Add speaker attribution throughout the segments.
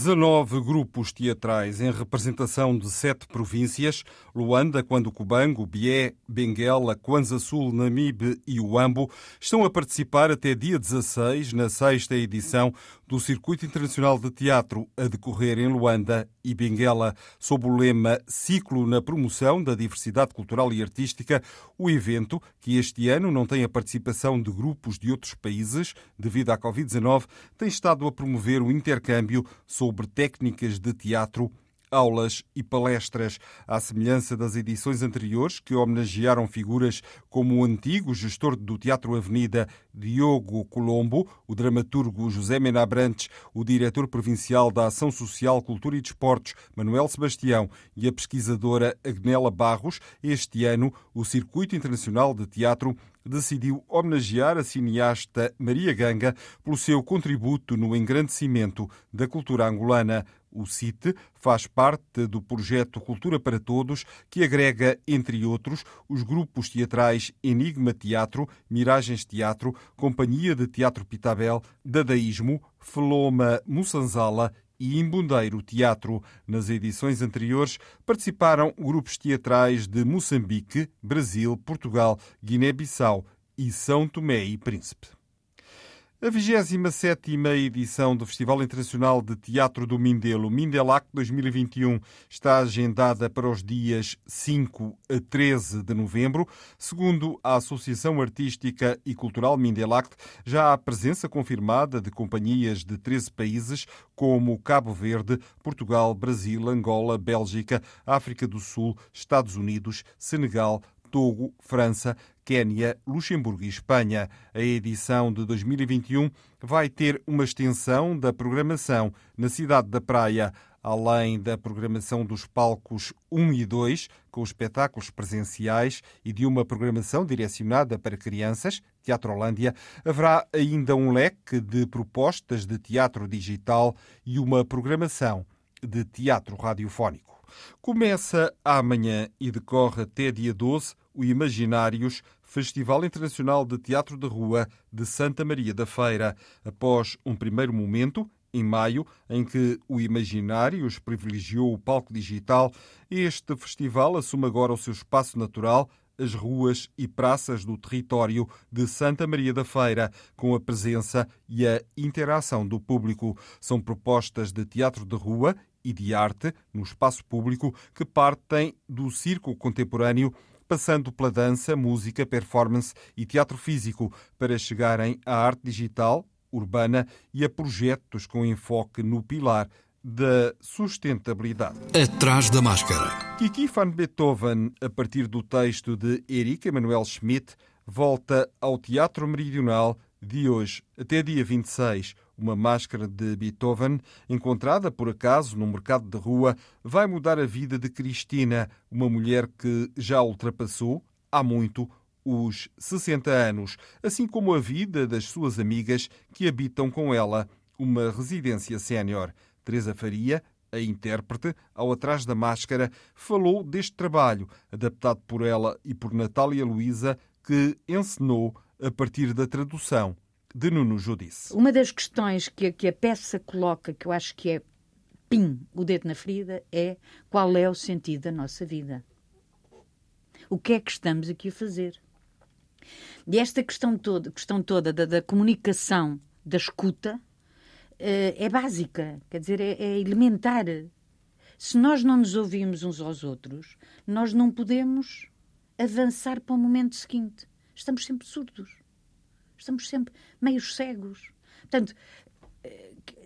Speaker 1: 19 grupos teatrais em representação de sete províncias: Luanda, Quando-Cubango, Bié, Benguela, Kwanza Sul, Namibe e Uambo, estão a participar até dia 16 na sexta edição do Circuito Internacional de Teatro a decorrer em Luanda e Benguela, sob o lema Ciclo na Promoção da Diversidade Cultural e Artística. O evento, que este ano não tem a participação de grupos de outros países devido à Covid-19, tem estado a promover o intercâmbio sobre técnicas de teatro aulas e palestras, à semelhança das edições anteriores que homenagearam figuras como o antigo gestor do Teatro Avenida, Diogo Colombo, o dramaturgo José Mena Abrantes, o diretor provincial da Ação Social, Cultura e Desportos, Manuel Sebastião, e a pesquisadora Agnela Barros, este ano o Circuito Internacional de Teatro decidiu homenagear a cineasta Maria Ganga pelo seu contributo no engrandecimento da cultura angolana. O CIT faz parte do projeto Cultura para Todos, que agrega, entre outros, os grupos teatrais Enigma Teatro, Miragens Teatro, Companhia de Teatro Pitabel, Dadaísmo, Feloma Mussanzala e Imbundeiro Teatro. Nas edições anteriores participaram grupos teatrais de Moçambique, Brasil, Portugal, Guiné-Bissau e São Tomé e Príncipe. A 27 edição do Festival Internacional de Teatro do Mindelo, Mindelac 2021, está agendada para os dias 5 a 13 de novembro. Segundo a Associação Artística e Cultural Mindelac, já há presença confirmada de companhias de 13 países, como Cabo Verde, Portugal, Brasil, Angola, Bélgica, África do Sul, Estados Unidos, Senegal, Togo, França, Quénia, Luxemburgo e Espanha. A edição de 2021 vai ter uma extensão da programação na cidade da Praia, além da programação dos palcos 1 e 2, com espetáculos presenciais e de uma programação direcionada para crianças, Teatro Holândia, haverá ainda um leque de propostas de teatro digital e uma programação de teatro radiofónico. Começa amanhã e decorre até dia 12 o Imaginários, Festival Internacional de Teatro de Rua de Santa Maria da Feira. Após um primeiro momento, em maio, em que o Imaginários privilegiou o palco digital, este festival assume agora o seu espaço natural as ruas e praças do território de Santa Maria da Feira, com a presença e a interação do público. São propostas de teatro de rua e de arte no espaço público que partem do circo contemporâneo passando pela dança, música, performance e teatro físico, para chegarem à arte digital, urbana e a projetos com enfoque no pilar da sustentabilidade. Atrás da máscara. Kiki van Beethoven, a partir do texto de Erika Emanuel Schmidt, volta ao Teatro Meridional de hoje até dia 26. Uma máscara de Beethoven, encontrada por acaso no mercado de rua, vai mudar a vida de Cristina, uma mulher que já ultrapassou, há muito, os 60 anos, assim como a vida das suas amigas que habitam com ela uma residência sénior. Teresa Faria, a intérprete, ao atrás da máscara, falou deste trabalho, adaptado por ela e por Natália Luísa, que encenou a partir da tradução de Nuno Judice.
Speaker 2: Uma das questões que a, que a peça coloca, que eu acho que é pim, o dedo na ferida, é qual é o sentido da nossa vida? O que é que estamos aqui a fazer? E esta questão toda, questão toda da, da comunicação, da escuta, eh, é básica, quer dizer, é, é elementar. Se nós não nos ouvimos uns aos outros, nós não podemos avançar para o momento seguinte. Estamos sempre surdos. Estamos sempre meio cegos. Portanto,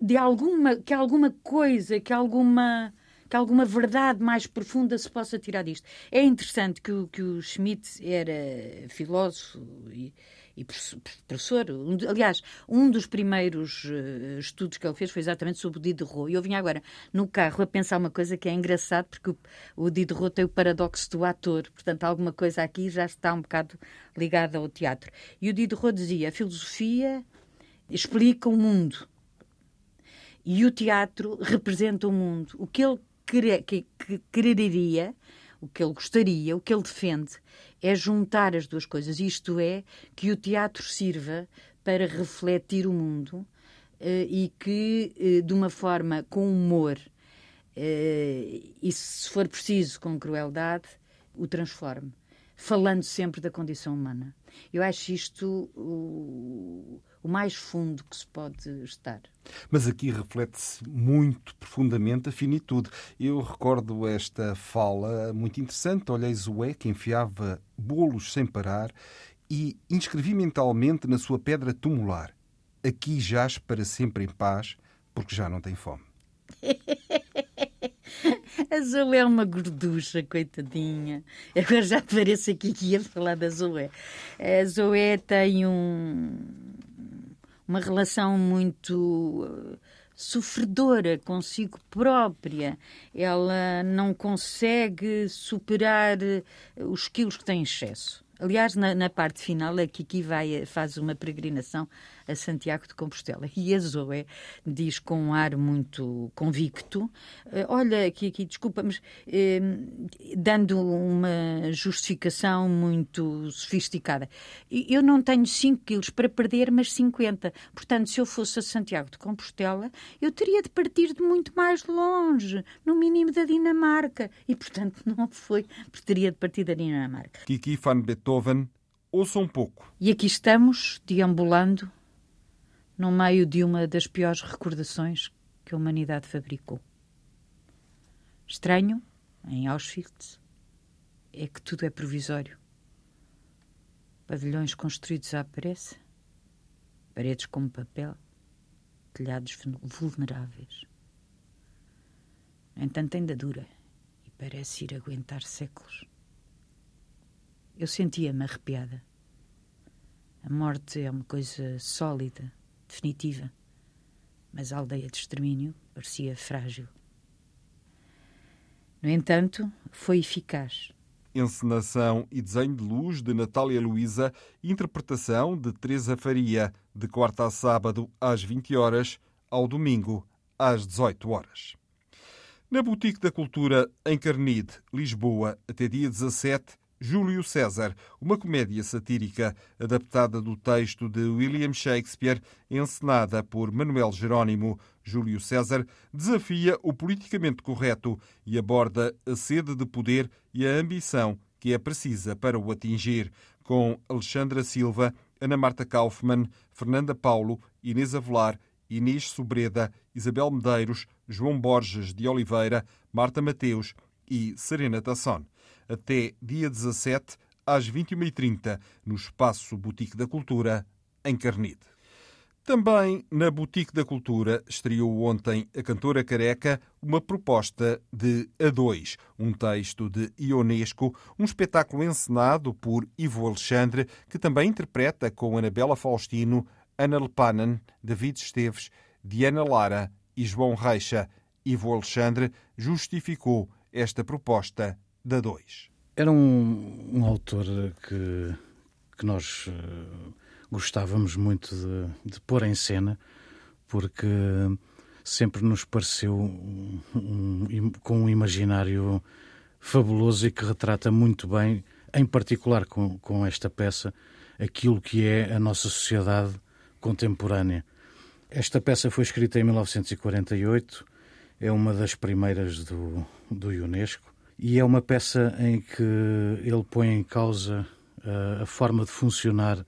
Speaker 2: de alguma, que alguma coisa, que alguma, que alguma verdade mais profunda se possa tirar disto. É interessante que o, que o Schmidt era filósofo e, e professor. Aliás, um dos primeiros uh, estudos que ele fez foi exatamente sobre o Diderot. E eu vinha agora no carro a pensar uma coisa que é engraçado, porque o, o Diderot tem o paradoxo do ator. Portanto, alguma coisa aqui já está um bocado ligada ao teatro. E o Diderot dizia: a filosofia explica o mundo. E o teatro representa o mundo. O que ele quer, que, que quereria, o que ele gostaria, o que ele defende, é juntar as duas coisas. Isto é, que o teatro sirva para refletir o mundo eh, e que, eh, de uma forma com humor eh, e, se for preciso, com crueldade, o transforme, falando sempre da condição humana. Eu acho isto o mais fundo que se pode estar.
Speaker 1: Mas aqui reflete-se muito profundamente a finitude. Eu recordo esta fala muito interessante. Olhei Zoé, que enfiava bolos sem parar, e inscrevi mentalmente na sua pedra tumular: Aqui jaz para sempre em paz, porque já não tem fome.
Speaker 2: A Zoé é uma gorducha, coitadinha. Agora já te parece aqui que ia falar da Zoé. A Zoé tem um, uma relação muito uh, sofredora consigo própria. Ela não consegue superar uh, os quilos que tem em excesso. Aliás, na, na, parte final, a Kiki vai, faz uma peregrinação a Santiago de Compostela. E a Zoe diz com um ar muito convicto: eh, Olha, Kiki, desculpa, mas eh, dando uma justificação muito sofisticada. Eu não tenho 5 quilos para perder, mas 50. Portanto, se eu fosse a Santiago de Compostela, eu teria de partir de muito mais longe, no mínimo da Dinamarca. E, portanto, não foi, teria de partir da Dinamarca.
Speaker 1: Kiki van Beethoven Beethoven, ouça um pouco.
Speaker 2: E aqui estamos, deambulando, no meio de uma das piores recordações que a humanidade fabricou. Estranho, em Auschwitz, é que tudo é provisório. Pavilhões construídos à pressa, paredes como papel, telhados vulneráveis. No entanto, ainda dura e parece ir aguentar séculos. Eu sentia-me arrepiada. A morte é uma coisa sólida, definitiva, mas a aldeia de extermínio parecia frágil. No entanto, foi eficaz.
Speaker 1: Encenação e desenho de luz de Natália Luísa, interpretação de Teresa Faria, de quarta a sábado às 20 horas, ao domingo às 18 horas. Na Boutique da Cultura, em Carnide, Lisboa, até dia 17, Júlio César, uma comédia satírica adaptada do texto de William Shakespeare, encenada por Manuel Jerónimo. Júlio César desafia o politicamente correto e aborda a sede de poder e a ambição que é precisa para o atingir, com Alexandra Silva, Ana Marta Kaufmann, Fernanda Paulo, Inês Avelar, Inês Sobreda, Isabel Medeiros, João Borges de Oliveira, Marta Mateus e Serena Tasson até dia 17, às 21h30, no Espaço Boutique da Cultura, em Carnide. Também na Boutique da Cultura estreou ontem a cantora careca uma proposta de A2, um texto de Ionesco, um espetáculo encenado por Ivo Alexandre, que também interpreta com Anabela Faustino, Ana Lepanan, David Esteves, Diana Lara e João Reixa. Ivo Alexandre justificou esta proposta da 2.
Speaker 3: Era um, um autor que, que nós uh, gostávamos muito de, de, pôr em cena, porque sempre nos pareceu um, um, com um imaginário fabuloso e que retrata muito bem, em particular com, com esta peça, aquilo que é a nossa sociedade contemporânea. Esta peça foi escrita em 1948, é uma das primeiras do, do Unesco e é uma peça em que ele põe em causa a, a forma de funcionar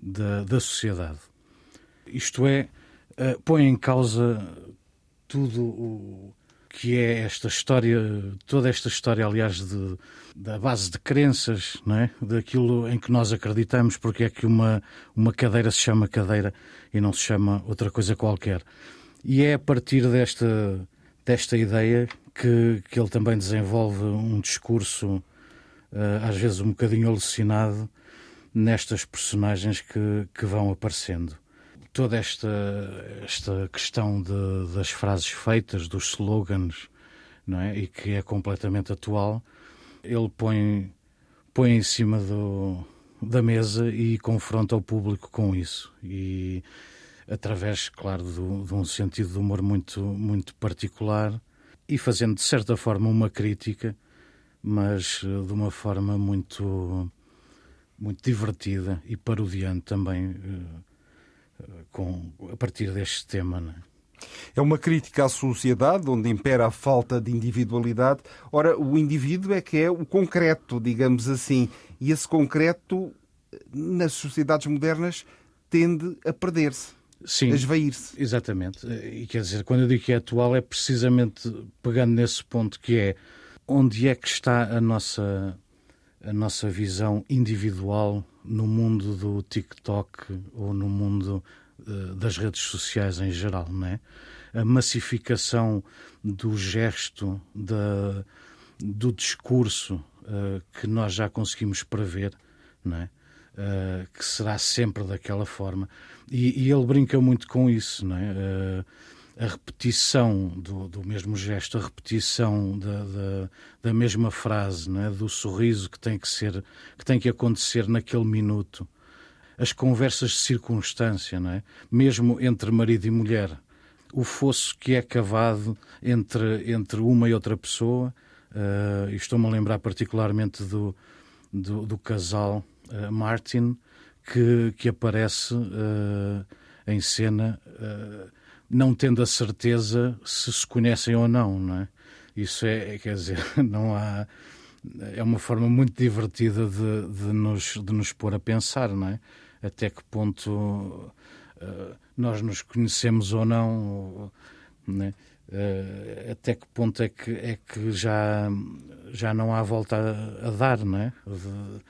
Speaker 3: da, da sociedade. Isto é, põe em causa tudo o que é esta história, toda esta história, aliás, de, da base de crenças, não é? daquilo em que nós acreditamos, porque é que uma, uma cadeira se chama cadeira e não se chama outra coisa qualquer. E é a partir desta, desta ideia que, que ele também desenvolve um discurso, às vezes um bocadinho alucinado, nestas personagens que, que vão aparecendo. Toda esta, esta questão de, das frases feitas, dos slogans, não é? e que é completamente atual, ele põe, põe em cima do, da mesa e confronta o público com isso. E através, claro, do, de um sentido de humor muito, muito particular e fazendo, de certa forma, uma crítica, mas de uma forma muito muito divertida e parodiante também uh, com, a partir deste tema. Não é?
Speaker 1: É uma crítica à sociedade onde impera a falta de individualidade. Ora, o indivíduo é que é o concreto, digamos assim, e esse concreto nas sociedades modernas tende a perder-se.
Speaker 3: Sim,
Speaker 1: esvair-se.
Speaker 3: Exatamente. E quer dizer, quando eu digo que é atual, é precisamente pegando nesse ponto que é onde é que está a nossa a nossa visão individual no mundo do TikTok ou no mundo uh, das redes sociais em geral, não é? A massificação do gesto, da, do discurso uh, que nós já conseguimos prever, não é? Uh, que será sempre daquela forma. E, e, ele brinca muito com isso, não é? a repetição do, do mesmo gesto, a repetição da, da, da mesma frase, é? do sorriso que tem que ser, que tem que acontecer naquele minuto, as conversas de circunstância, é? mesmo entre marido e mulher, o fosso que é cavado entre, entre uma e outra pessoa, uh, estou-me a lembrar particularmente do, do, do casal uh, Martin, que, que aparece uh, em cena não tendo a certeza se se conhecem ou não, não é? Isso é, quer dizer, não há. É uma forma muito divertida de, de, nos, de nos pôr a pensar, não é? Até que ponto uh, nós nos conhecemos ou não, não é? uh, até que ponto é que, é que já, já não há volta a, a dar, não é? De,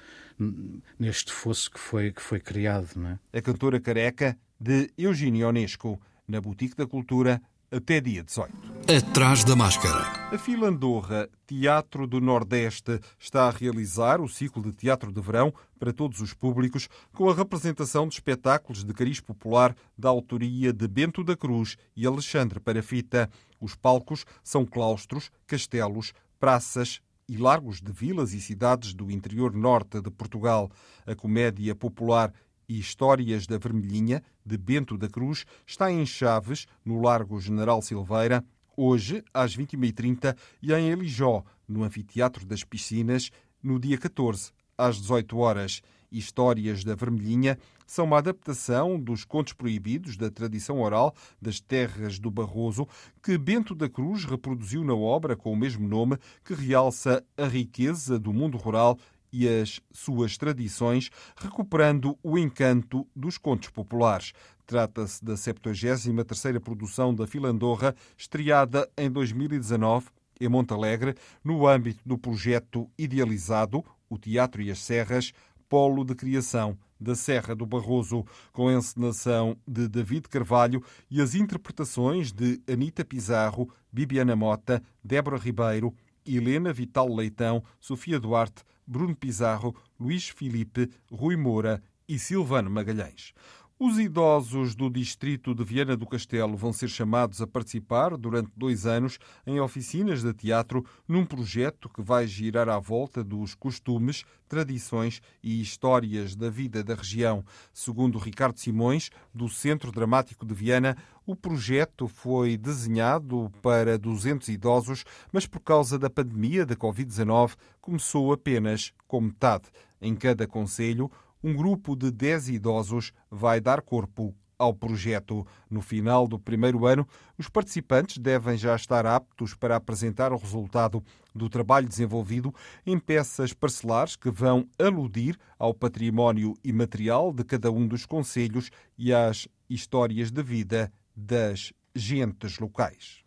Speaker 3: neste fosso que foi, que foi criado, não é?
Speaker 1: A cantora careca de Eugênio Onesco na Boutique da Cultura até dia 18.
Speaker 4: Atrás da máscara.
Speaker 1: A Filandorra Teatro do Nordeste está a realizar o ciclo de teatro de verão para todos os públicos, com a representação de espetáculos de cariz popular da autoria de Bento da Cruz e Alexandre Parafita. Os palcos são claustros, castelos, praças, e largos de vilas e cidades do interior norte de Portugal. A comédia popular e Histórias da Vermelhinha, de Bento da Cruz, está em Chaves, no Largo General Silveira, hoje, às 21h30, e em Elijó, no Anfiteatro das Piscinas, no dia 14, às 18 horas. Histórias da Vermelhinha são uma adaptação dos contos proibidos da tradição oral das terras do Barroso, que Bento da Cruz reproduziu na obra com o mesmo nome, que realça a riqueza do mundo rural e as suas tradições, recuperando o encanto dos contos populares. Trata-se da 73ª produção da Filandorra, estreada em 2019 em Montalegre, no âmbito do projeto idealizado O Teatro e as Serras, Polo de Criação da Serra do Barroso, com a encenação de David Carvalho e as interpretações de Anita Pizarro, Bibiana Mota, Débora Ribeiro, Helena Vital Leitão, Sofia Duarte, Bruno Pizarro, Luís Filipe, Rui Moura e Silvano Magalhães. Os idosos do distrito de Viana do Castelo vão ser chamados a participar durante dois anos em oficinas de teatro num projeto que vai girar à volta dos costumes, tradições e histórias da vida da região. Segundo Ricardo Simões, do Centro Dramático de Viana, o projeto foi desenhado para 200 idosos, mas por causa da pandemia da Covid-19 começou apenas com metade. Em cada conselho, um grupo de 10 idosos vai dar corpo ao projeto. No final do primeiro ano, os participantes devem já estar aptos para apresentar o resultado do trabalho desenvolvido em peças parcelares que vão aludir ao património imaterial de cada um dos conselhos e às histórias de vida das gentes locais.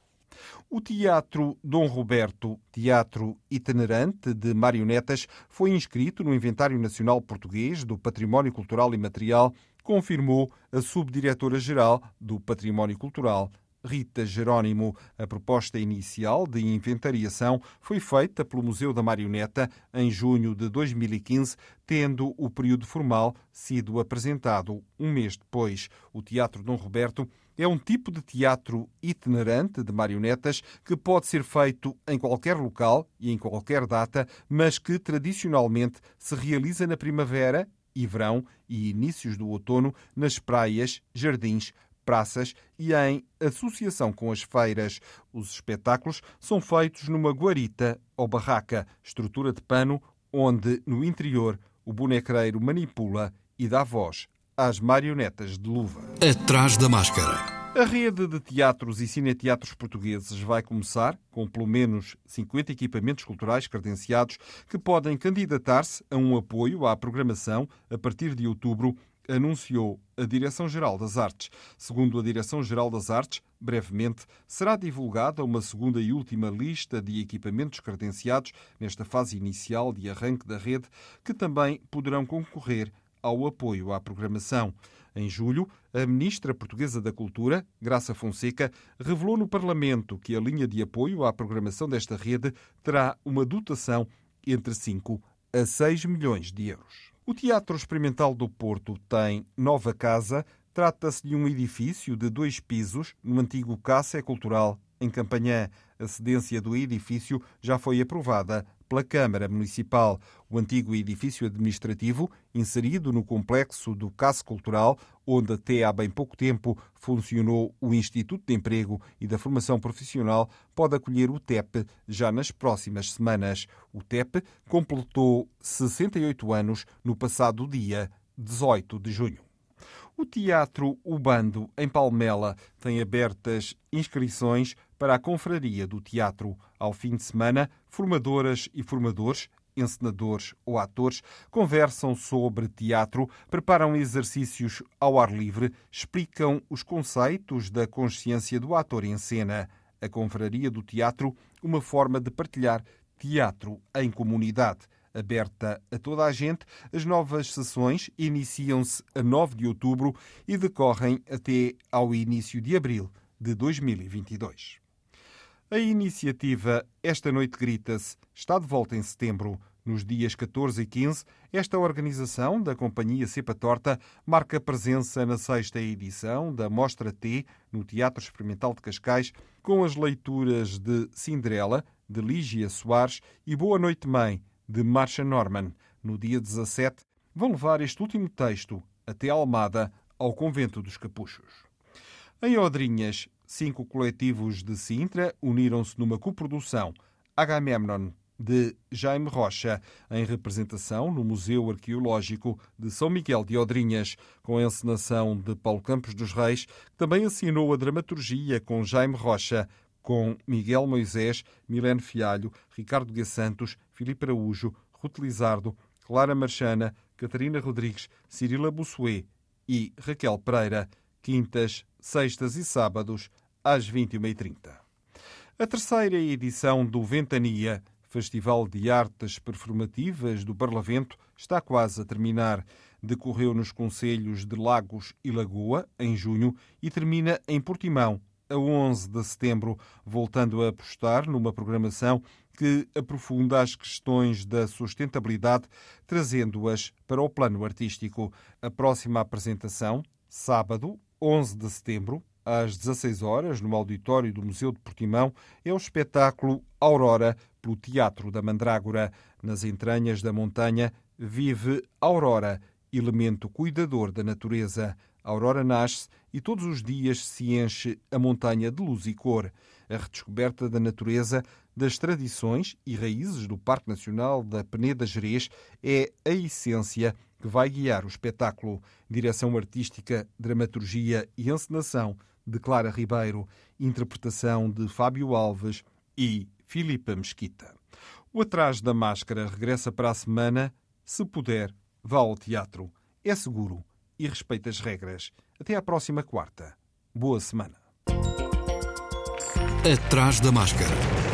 Speaker 1: O Teatro Dom Roberto, teatro itinerante de marionetas, foi inscrito no Inventário Nacional Português do Património Cultural e Material, confirmou a Subdiretora-Geral do Património Cultural, Rita Jerónimo. A proposta inicial de inventariação foi feita pelo Museu da Marioneta em junho de 2015, tendo o período formal sido apresentado um mês depois. O Teatro Dom Roberto é um tipo de teatro itinerante de marionetas que pode ser feito em qualquer local e em qualquer data, mas que tradicionalmente se realiza na primavera e verão e inícios do outono nas praias, jardins, praças e em associação com as feiras. Os espetáculos são feitos numa guarita ou barraca, estrutura de pano, onde, no interior, o bonecreiro manipula e dá voz às marionetas de luva.
Speaker 4: Atrás da máscara.
Speaker 1: A rede de teatros e cineteatros portugueses vai começar com pelo menos 50 equipamentos culturais credenciados que podem candidatar-se a um apoio à programação a partir de outubro, anunciou a Direção-Geral das Artes. Segundo a Direção-Geral das Artes, brevemente será divulgada uma segunda e última lista de equipamentos credenciados nesta fase inicial de arranque da rede que também poderão concorrer ao apoio à programação. Em julho, a ministra portuguesa da Cultura, Graça Fonseca, revelou no Parlamento que a linha de apoio à programação desta rede terá uma dotação entre 5 a 6 milhões de euros. O Teatro Experimental do Porto tem nova casa. Trata-se de um edifício de dois pisos no antigo Cassa Cultural em Campanhã. A cedência do edifício já foi aprovada pela Câmara Municipal. O antigo edifício administrativo, inserido no complexo do Caso Cultural, onde até há bem pouco tempo funcionou o Instituto de Emprego e da Formação Profissional, pode acolher o TEP já nas próximas semanas. O TEP completou 68 anos no passado dia 18 de junho. O Teatro Ubando, em Palmela, tem abertas inscrições para a Confraria do Teatro. Ao fim de semana, formadoras e formadores, encenadores ou atores, conversam sobre teatro, preparam exercícios ao ar livre, explicam os conceitos da consciência do ator em cena. A Confraria do Teatro, uma forma de partilhar teatro em comunidade aberta a toda a gente. As novas sessões iniciam-se a 9 de outubro e decorrem até ao início de abril de 2022. A iniciativa Esta Noite Grita-se está de volta em setembro. Nos dias 14 e 15, esta organização da Companhia Cepa Torta marca presença na sexta edição da Mostra T no Teatro Experimental de Cascais, com as leituras de Cinderela, de Lígia Soares e Boa Noite Mãe, de Marcia Norman. No dia 17, vão levar este último texto até Almada, ao Convento dos Capuchos. Em Odrinhas, cinco coletivos de Sintra uniram-se numa coprodução Agamemnon de Jaime Rocha, em representação no Museu Arqueológico de São Miguel de Odrinhas, com a encenação de Paulo Campos dos Reis, que também assinou a dramaturgia com Jaime Rocha, com Miguel Moisés, Milene Fialho, Ricardo G. Santos, Filipe Araújo, Ruth Lizardo, Clara Marchana, Catarina Rodrigues, Cirila Bussuet e Raquel Pereira, quintas, sextas e sábados, às 21h30. A terceira edição do Ventania, Festival de Artes Performativas do Parlamento, está quase a terminar. Decorreu nos Conselhos de Lagos e Lagoa, em junho, e termina em Portimão, a 11 de setembro, voltando a apostar numa programação que aprofunda as questões da sustentabilidade, trazendo-as para o plano artístico. A próxima apresentação, sábado, 11 de setembro, às 16 horas, no auditório do Museu de Portimão, é o espetáculo Aurora, pelo Teatro da Mandrágora. Nas entranhas da montanha vive Aurora, elemento cuidador da natureza. A aurora nasce e todos os dias se enche a montanha de luz e cor. A redescoberta da natureza, das tradições e raízes do Parque Nacional da Peneda Gerês é a essência que vai guiar o espetáculo. Direção artística, dramaturgia e encenação de Clara Ribeiro, interpretação de Fábio Alves e Filipa Mesquita. O Atrás da Máscara regressa para a semana. Se puder, vá ao teatro. É seguro e respeite as regras. Até à próxima quarta. Boa semana.
Speaker 4: Atrás da Máscara.